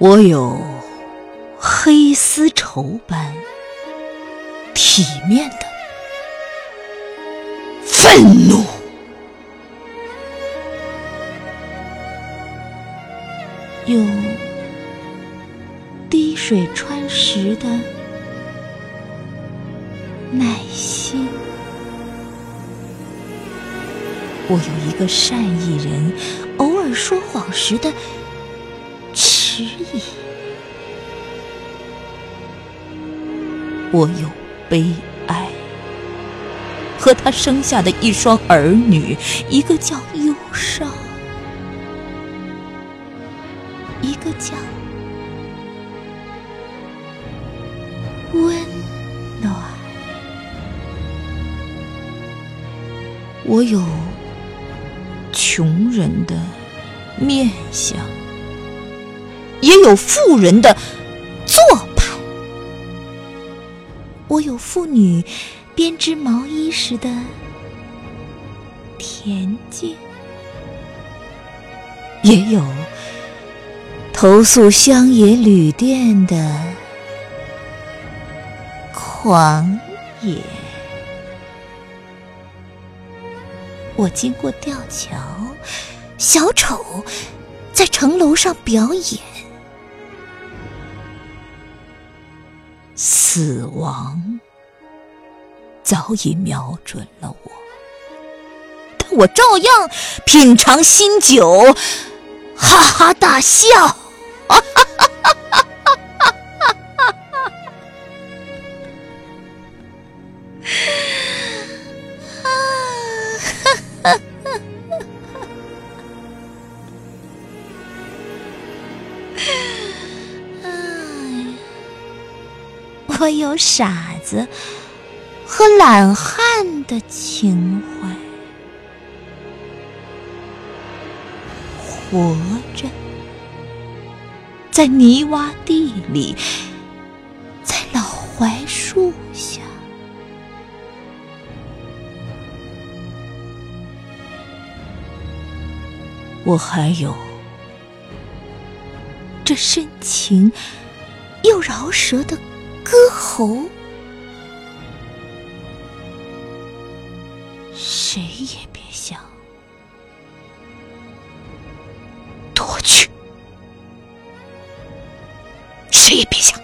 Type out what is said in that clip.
我有黑丝绸般体面的愤怒，有滴水穿石的耐心。我有一个善意人偶尔说谎时的。我有悲哀，和他生下的一双儿女，一个叫忧伤，一个叫温暖。我有穷人的面相。也有富人的我有妇女编织毛衣时的恬静，也有投宿乡野旅店的狂野。我经过吊桥，小丑在城楼上表演。死亡早已瞄准了我，但我照样品尝新酒，哈哈大笑。哈哈哈哈哈我有傻子和懒汉的情怀，活着在泥洼地里，在老槐树下，我还有这深情又饶舌的。歌喉，谁也别想夺去，谁也别想。